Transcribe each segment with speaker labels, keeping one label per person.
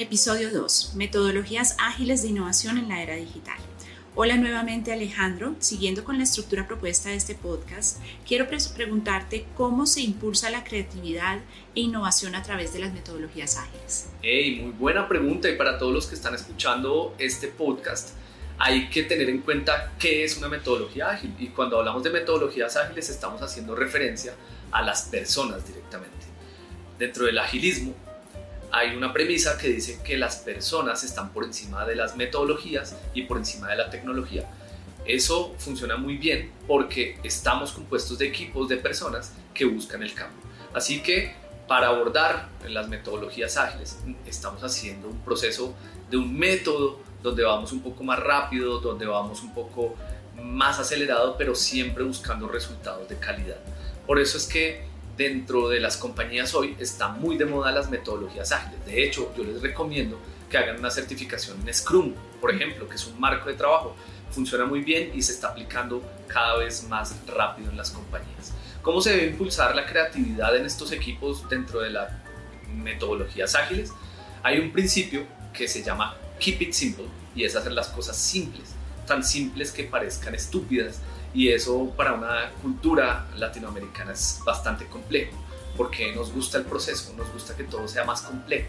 Speaker 1: Episodio 2. Metodologías ágiles de innovación en la era digital. Hola nuevamente Alejandro, siguiendo con la estructura propuesta de este podcast, quiero preguntarte cómo se impulsa la creatividad e innovación a través de las metodologías ágiles.
Speaker 2: Hey, muy buena pregunta y para todos los que están escuchando este podcast, hay que tener en cuenta qué es una metodología ágil y cuando hablamos de metodologías ágiles estamos haciendo referencia a las personas directamente. Dentro del agilismo hay una premisa que dice que las personas están por encima de las metodologías y por encima de la tecnología. Eso funciona muy bien porque estamos compuestos de equipos de personas que buscan el cambio. Así que para abordar las metodologías ágiles estamos haciendo un proceso de un método donde vamos un poco más rápido, donde vamos un poco más acelerado, pero siempre buscando resultados de calidad. Por eso es que dentro de las compañías hoy está muy de moda las metodologías ágiles. De hecho, yo les recomiendo que hagan una certificación en Scrum, por ejemplo, que es un marco de trabajo. Funciona muy bien y se está aplicando cada vez más rápido en las compañías. ¿Cómo se debe impulsar la creatividad en estos equipos dentro de las metodologías ágiles? Hay un principio que se llama Keep It Simple y es hacer las cosas simples, tan simples que parezcan estúpidas, y eso para una cultura latinoamericana es bastante complejo porque nos gusta el proceso, nos gusta que todo sea más complejo,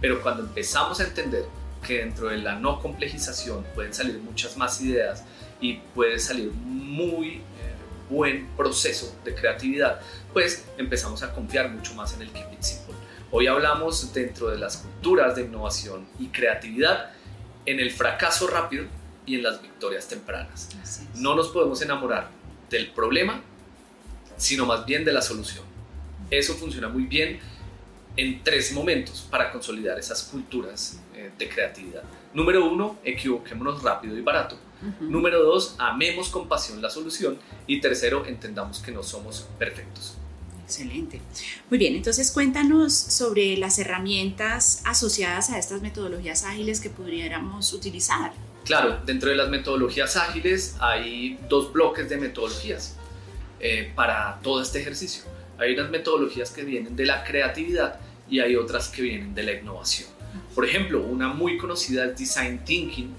Speaker 2: pero cuando empezamos a entender que dentro de la no complejización pueden salir muchas más ideas y puede salir muy eh, buen proceso de creatividad, pues empezamos a confiar mucho más en el Keep It Simple. Hoy hablamos dentro de las culturas de innovación y creatividad en el fracaso rápido y en las victorias tempranas. No nos podemos enamorar del problema, sino más bien de la solución. Eso funciona muy bien en tres momentos para consolidar esas culturas eh, de creatividad. Número uno, equivoquémonos rápido y barato. Número dos, amemos con pasión la solución. Y tercero, entendamos que no somos perfectos.
Speaker 1: Excelente. Muy bien, entonces cuéntanos sobre las herramientas asociadas a estas metodologías ágiles que pudiéramos utilizar.
Speaker 2: Claro, dentro de las metodologías ágiles hay dos bloques de metodologías eh, para todo este ejercicio. Hay unas metodologías que vienen de la creatividad y hay otras que vienen de la innovación. Por ejemplo, una muy conocida es Design Thinking.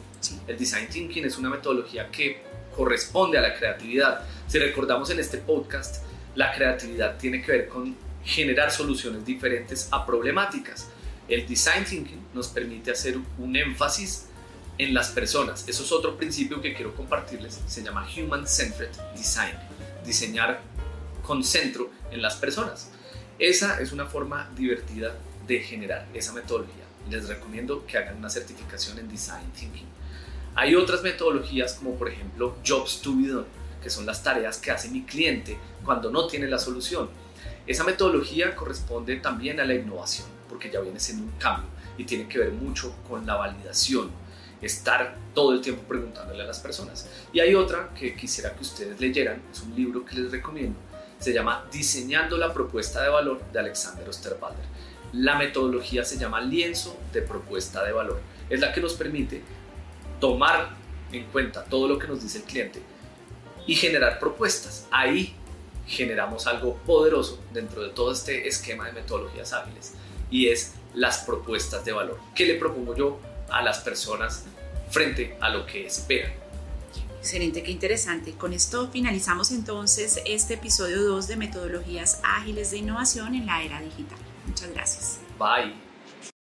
Speaker 2: El Design Thinking es una metodología que corresponde a la creatividad. Si recordamos en este podcast, la creatividad tiene que ver con generar soluciones diferentes a problemáticas. El Design Thinking nos permite hacer un énfasis en las personas. Eso es otro principio que quiero compartirles. Se llama Human Centered Design. Diseñar con centro en las personas. Esa es una forma divertida de generar esa metodología. Les recomiendo que hagan una certificación en Design Thinking. Hay otras metodologías como por ejemplo Jobs to be done, que son las tareas que hace mi cliente cuando no tiene la solución. Esa metodología corresponde también a la innovación, porque ya viene siendo un cambio y tiene que ver mucho con la validación, estar todo el tiempo preguntándole a las personas. Y hay otra que quisiera que ustedes leyeran, es un libro que les recomiendo, se llama Diseñando la propuesta de valor de Alexander Osterwalder. La metodología se llama lienzo de propuesta de valor. Es la que nos permite tomar en cuenta todo lo que nos dice el cliente y generar propuestas. Ahí generamos algo poderoso dentro de todo este esquema de metodologías hábiles y es las propuestas de valor. ¿Qué le propongo yo a las personas frente a lo que esperan.
Speaker 1: Excelente, qué interesante. Con esto finalizamos entonces este episodio 2 de metodologías ágiles de innovación en la era digital. Muchas gracias.
Speaker 2: Bye.